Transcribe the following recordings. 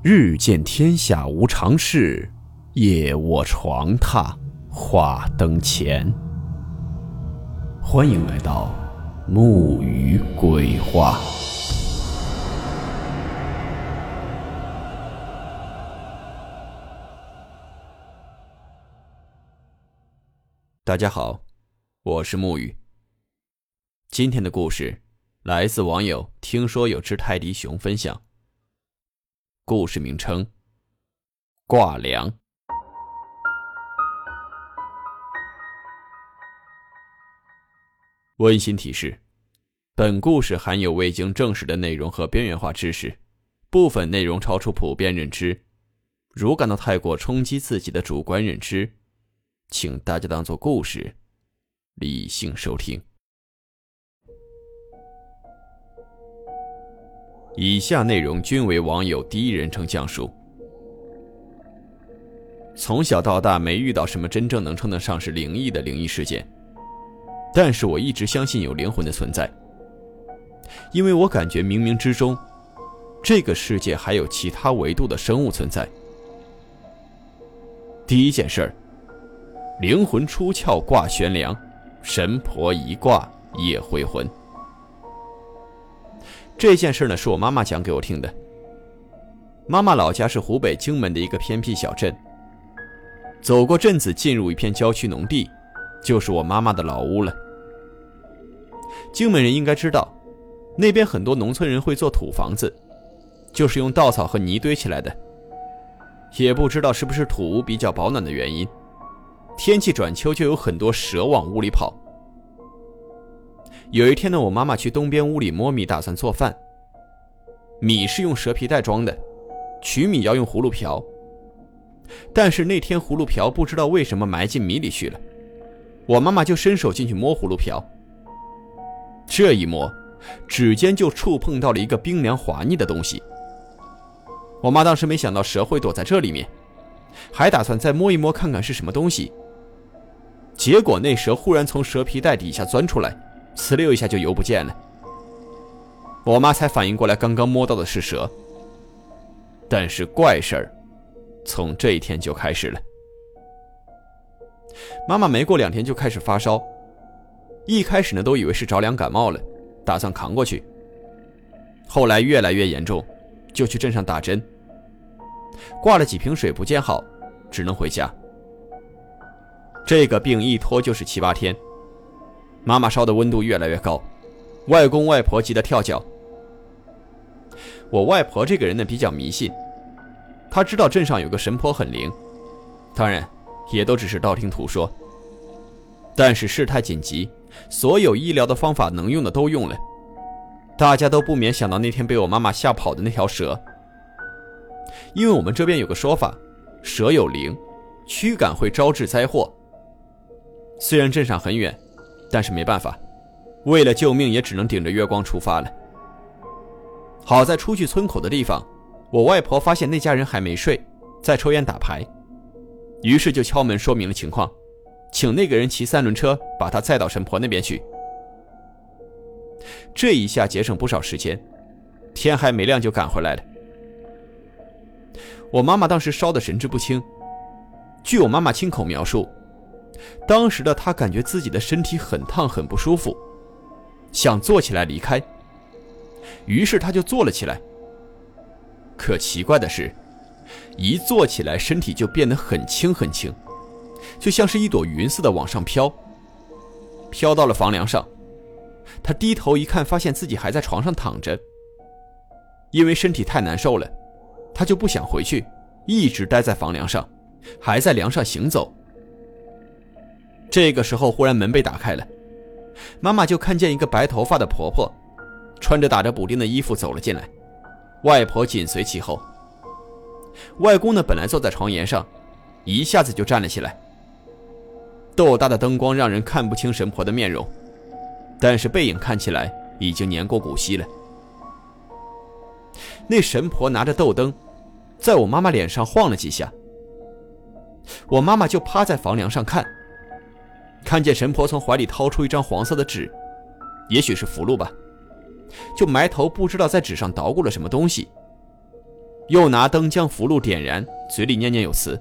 日见天下无常事，夜卧床榻话灯前。欢迎来到木鱼鬼话。大家好，我是木鱼。今天的故事来自网友听说有只泰迪熊分享。故事名称：挂梁。温馨提示：本故事含有未经证实的内容和边缘化知识，部分内容超出普遍认知。如感到太过冲击自己的主观认知，请大家当做故事，理性收听。以下内容均为网友第一人称讲述。从小到大没遇到什么真正能称得上是灵异的灵异事件，但是我一直相信有灵魂的存在，因为我感觉冥冥之中，这个世界还有其他维度的生物存在。第一件事儿，灵魂出窍挂悬梁，神婆一挂夜回魂。这件事呢，是我妈妈讲给我听的。妈妈老家是湖北荆门的一个偏僻小镇，走过镇子，进入一片郊区农地，就是我妈妈的老屋了。荆门人应该知道，那边很多农村人会做土房子，就是用稻草和泥堆起来的。也不知道是不是土屋比较保暖的原因，天气转秋就有很多蛇往屋里跑。有一天呢，我妈妈去东边屋里摸米，打算做饭。米是用蛇皮袋装的，取米要用葫芦瓢。但是那天葫芦瓢不知道为什么埋进米里去了，我妈妈就伸手进去摸葫芦瓢。这一摸，指尖就触碰到了一个冰凉滑腻的东西。我妈当时没想到蛇会躲在这里面，还打算再摸一摸看看是什么东西。结果那蛇忽然从蛇皮袋底下钻出来。呲溜一下就游不见了，我妈才反应过来，刚刚摸到的是蛇。但是怪事儿，从这一天就开始了。妈妈没过两天就开始发烧，一开始呢都以为是着凉感冒了，打算扛过去。后来越来越严重，就去镇上打针，挂了几瓶水不见好，只能回家。这个病一拖就是七八天。妈妈烧的温度越来越高，外公外婆急得跳脚。我外婆这个人呢比较迷信，她知道镇上有个神婆很灵，当然也都只是道听途说。但是事态紧急，所有医疗的方法能用的都用了，大家都不免想到那天被我妈妈吓跑的那条蛇。因为我们这边有个说法，蛇有灵，驱赶会招致灾祸。虽然镇上很远。但是没办法，为了救命，也只能顶着月光出发了。好在出去村口的地方，我外婆发现那家人还没睡，在抽烟打牌，于是就敲门说明了情况，请那个人骑三轮车把他载到神婆那边去。这一下节省不少时间，天还没亮就赶回来了。我妈妈当时烧得神志不清，据我妈妈亲口描述。当时的他感觉自己的身体很烫，很不舒服，想坐起来离开。于是他就坐了起来。可奇怪的是，一坐起来，身体就变得很轻很轻，就像是一朵云似的往上飘。飘到了房梁上，他低头一看，发现自己还在床上躺着。因为身体太难受了，他就不想回去，一直待在房梁上，还在梁上行走。这个时候，忽然门被打开了，妈妈就看见一个白头发的婆婆，穿着打着补丁的衣服走了进来，外婆紧随其后。外公呢，本来坐在床沿上，一下子就站了起来。豆大的灯光让人看不清神婆的面容，但是背影看起来已经年过古稀了。那神婆拿着豆灯，在我妈妈脸上晃了几下，我妈妈就趴在房梁上看。看见神婆从怀里掏出一张黄色的纸，也许是符箓吧，就埋头不知道在纸上捣鼓了什么东西。又拿灯将符箓点燃，嘴里念念有词，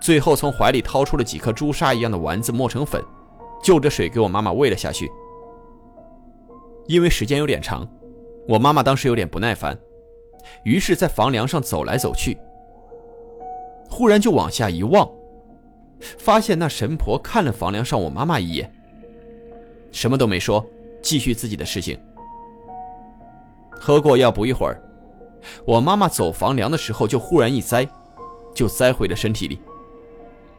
最后从怀里掏出了几颗朱砂一样的丸子，磨成粉，就着水给我妈妈喂了下去。因为时间有点长，我妈妈当时有点不耐烦，于是，在房梁上走来走去，忽然就往下一望，发现那神婆看了房梁上我妈妈一眼，什么都没说，继续自己的事情。喝过药，不一会儿，我妈妈走房梁的时候就忽然一栽，就栽回了身体里。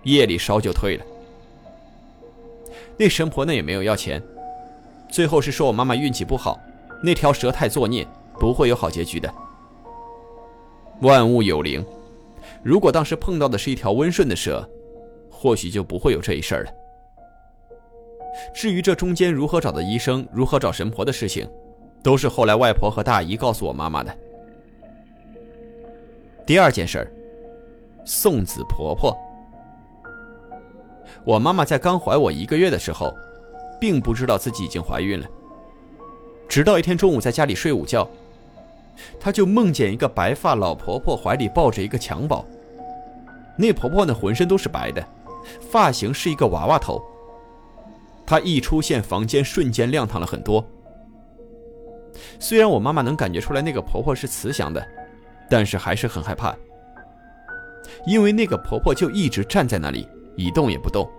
夜里烧就退了。那神婆呢也没有要钱，最后是说我妈妈运气不好，那条蛇太作孽，不会有好结局的。万物有灵，如果当时碰到的是一条温顺的蛇，或许就不会有这一事儿了。至于这中间如何找的医生，如何找神婆的事情。都是后来外婆和大姨告诉我妈妈的。第二件事儿，送子婆婆。我妈妈在刚怀我一个月的时候，并不知道自己已经怀孕了。直到一天中午在家里睡午觉，她就梦见一个白发老婆婆怀里抱着一个襁褓。那婆婆呢，浑身都是白的，发型是一个娃娃头。她一出现，房间瞬间亮堂了很多。虽然我妈妈能感觉出来那个婆婆是慈祥的，但是还是很害怕，因为那个婆婆就一直站在那里一动也不动。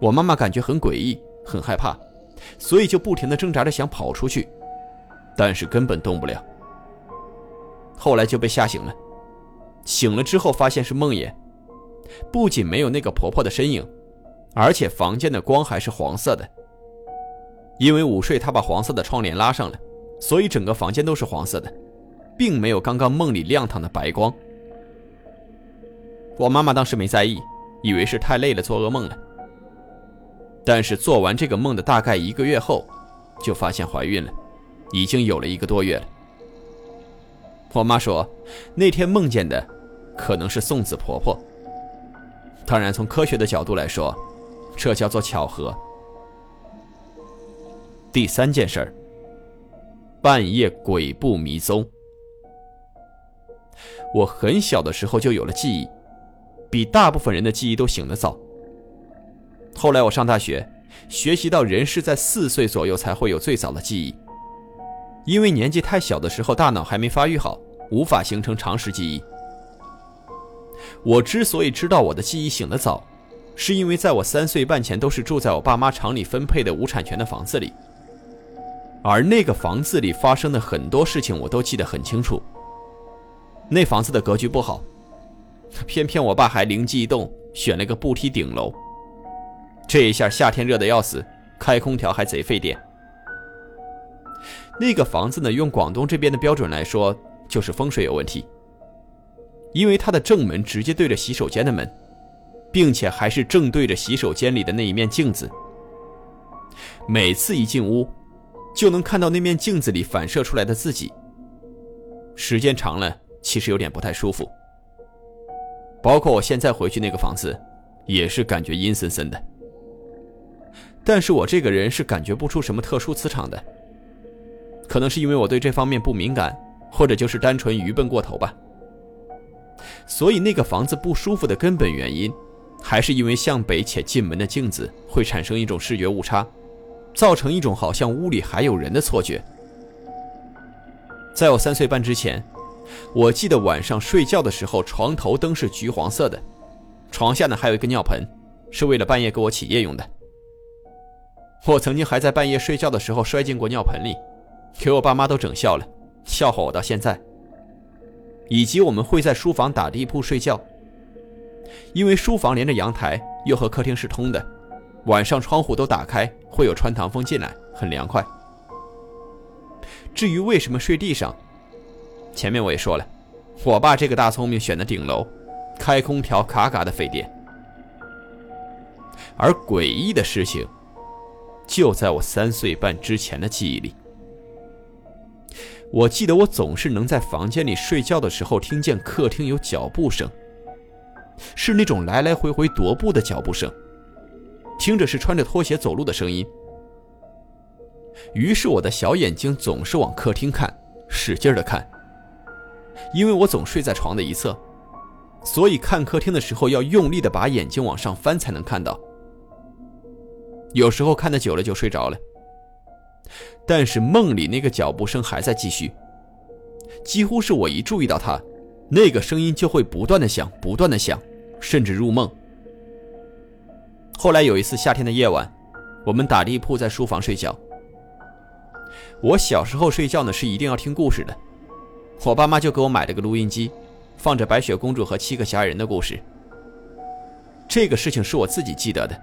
我妈妈感觉很诡异，很害怕，所以就不停的挣扎着想跑出去，但是根本动不了。后来就被吓醒了，醒了之后发现是梦魇，不仅没有那个婆婆的身影，而且房间的光还是黄色的。因为午睡，她把黄色的窗帘拉上了，所以整个房间都是黄色的，并没有刚刚梦里亮堂的白光。我妈妈当时没在意，以为是太累了做噩梦了。但是做完这个梦的大概一个月后，就发现怀孕了，已经有了一个多月了。我妈说，那天梦见的可能是送子婆婆。当然，从科学的角度来说，这叫做巧合。第三件事儿，半夜鬼步迷踪。我很小的时候就有了记忆，比大部分人的记忆都醒得早。后来我上大学，学习到人是在四岁左右才会有最早的记忆，因为年纪太小的时候大脑还没发育好，无法形成常识记忆。我之所以知道我的记忆醒得早，是因为在我三岁半前都是住在我爸妈厂里分配的无产权的房子里。而那个房子里发生的很多事情，我都记得很清楚。那房子的格局不好，偏偏我爸还灵机一动，选了个不梯顶楼。这一下夏天热得要死，开空调还贼费电。那个房子呢，用广东这边的标准来说，就是风水有问题。因为它的正门直接对着洗手间的门，并且还是正对着洗手间里的那一面镜子。每次一进屋。就能看到那面镜子里反射出来的自己。时间长了，其实有点不太舒服。包括我现在回去那个房子，也是感觉阴森森的。但是我这个人是感觉不出什么特殊磁场的，可能是因为我对这方面不敏感，或者就是单纯愚笨过头吧。所以那个房子不舒服的根本原因，还是因为向北且进门的镜子会产生一种视觉误差。造成一种好像屋里还有人的错觉。在我三岁半之前，我记得晚上睡觉的时候，床头灯是橘黄色的，床下呢还有一个尿盆，是为了半夜给我起夜用的。我曾经还在半夜睡觉的时候摔进过尿盆里，给我爸妈都整笑了，笑话我到现在。以及我们会在书房打地铺睡觉，因为书房连着阳台，又和客厅是通的。晚上窗户都打开，会有穿堂风进来，很凉快。至于为什么睡地上，前面我也说了，我爸这个大聪明选的顶楼，开空调嘎嘎的费电。而诡异的事情，就在我三岁半之前的记忆里。我记得我总是能在房间里睡觉的时候，听见客厅有脚步声，是那种来来回回踱步的脚步声。听着是穿着拖鞋走路的声音，于是我的小眼睛总是往客厅看，使劲的看。因为我总睡在床的一侧，所以看客厅的时候要用力的把眼睛往上翻才能看到。有时候看的久了就睡着了，但是梦里那个脚步声还在继续，几乎是我一注意到它，那个声音就会不断的响，不断的响，甚至入梦。后来有一次夏天的夜晚，我们打地铺在书房睡觉。我小时候睡觉呢是一定要听故事的，我爸妈就给我买了个录音机，放着白雪公主和七个小矮人的故事。这个事情是我自己记得的，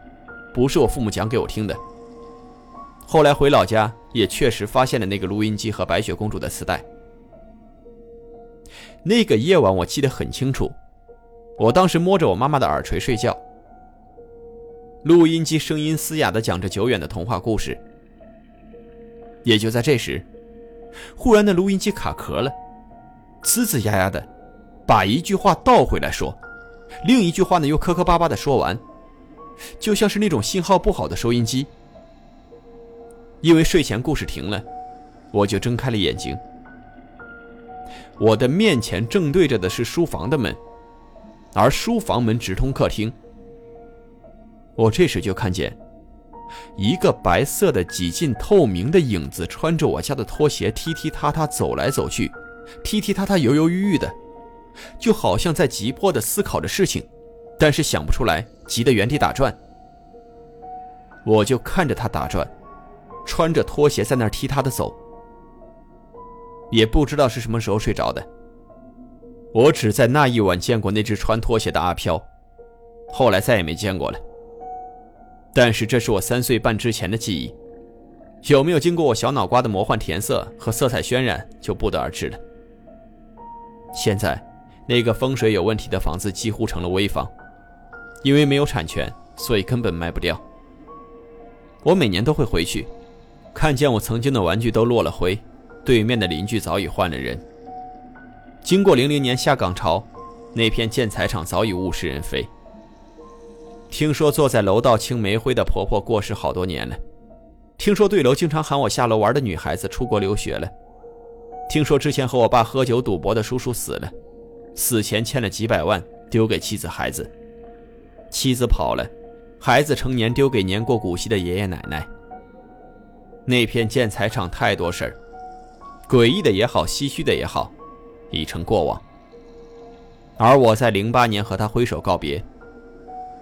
不是我父母讲给我听的。后来回老家也确实发现了那个录音机和白雪公主的磁带。那个夜晚我记得很清楚，我当时摸着我妈妈的耳垂睡觉。录音机声音嘶哑的讲着久远的童话故事。也就在这时，忽然的录音机卡壳了，呲呲呀呀的，把一句话倒回来说，另一句话呢又磕磕巴巴的说完，就像是那种信号不好的收音机。因为睡前故事停了，我就睁开了眼睛。我的面前正对着的是书房的门，而书房门直通客厅。我这时就看见，一个白色的、几近透明的影子，穿着我家的拖鞋，踢踢踏踏走来走去，踢踢踏踏、犹犹豫豫的，就好像在急迫的思考着事情，但是想不出来，急得原地打转。我就看着他打转，穿着拖鞋在那儿踢踏的走，也不知道是什么时候睡着的。我只在那一晚见过那只穿拖鞋的阿飘，后来再也没见过了。但是这是我三岁半之前的记忆，有没有经过我小脑瓜的魔幻填色和色彩渲染，就不得而知了。现在，那个风水有问题的房子几乎成了危房，因为没有产权，所以根本卖不掉。我每年都会回去，看见我曾经的玩具都落了灰，对面的邻居早已换了人。经过零零年下岗潮，那片建材厂早已物是人非。听说坐在楼道清煤灰的婆婆过世好多年了，听说对楼经常喊我下楼玩的女孩子出国留学了，听说之前和我爸喝酒赌博的叔叔死了，死前欠了几百万丢给妻子孩子，妻子跑了，孩子成年丢给年过古稀的爷爷奶奶。那片建材厂太多事儿，诡异的也好，唏嘘的也好，已成过往。而我在零八年和他挥手告别。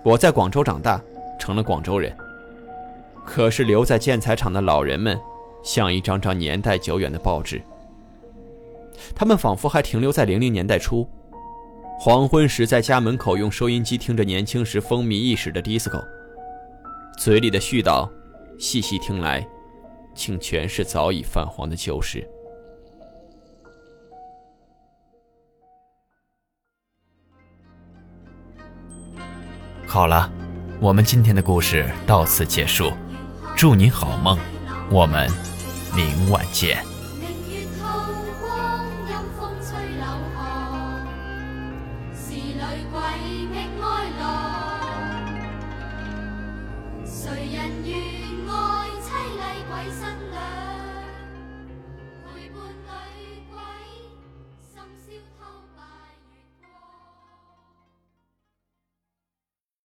我在广州长大，成了广州人。可是留在建材厂的老人们，像一张张年代久远的报纸。他们仿佛还停留在零零年代初，黄昏时在家门口用收音机听着年轻时风靡一时的 disco，嘴里的絮叨，细细听来，竟全是早已泛黄的旧事。好了，我们今天的故事到此结束，祝你好梦，我们明晚见。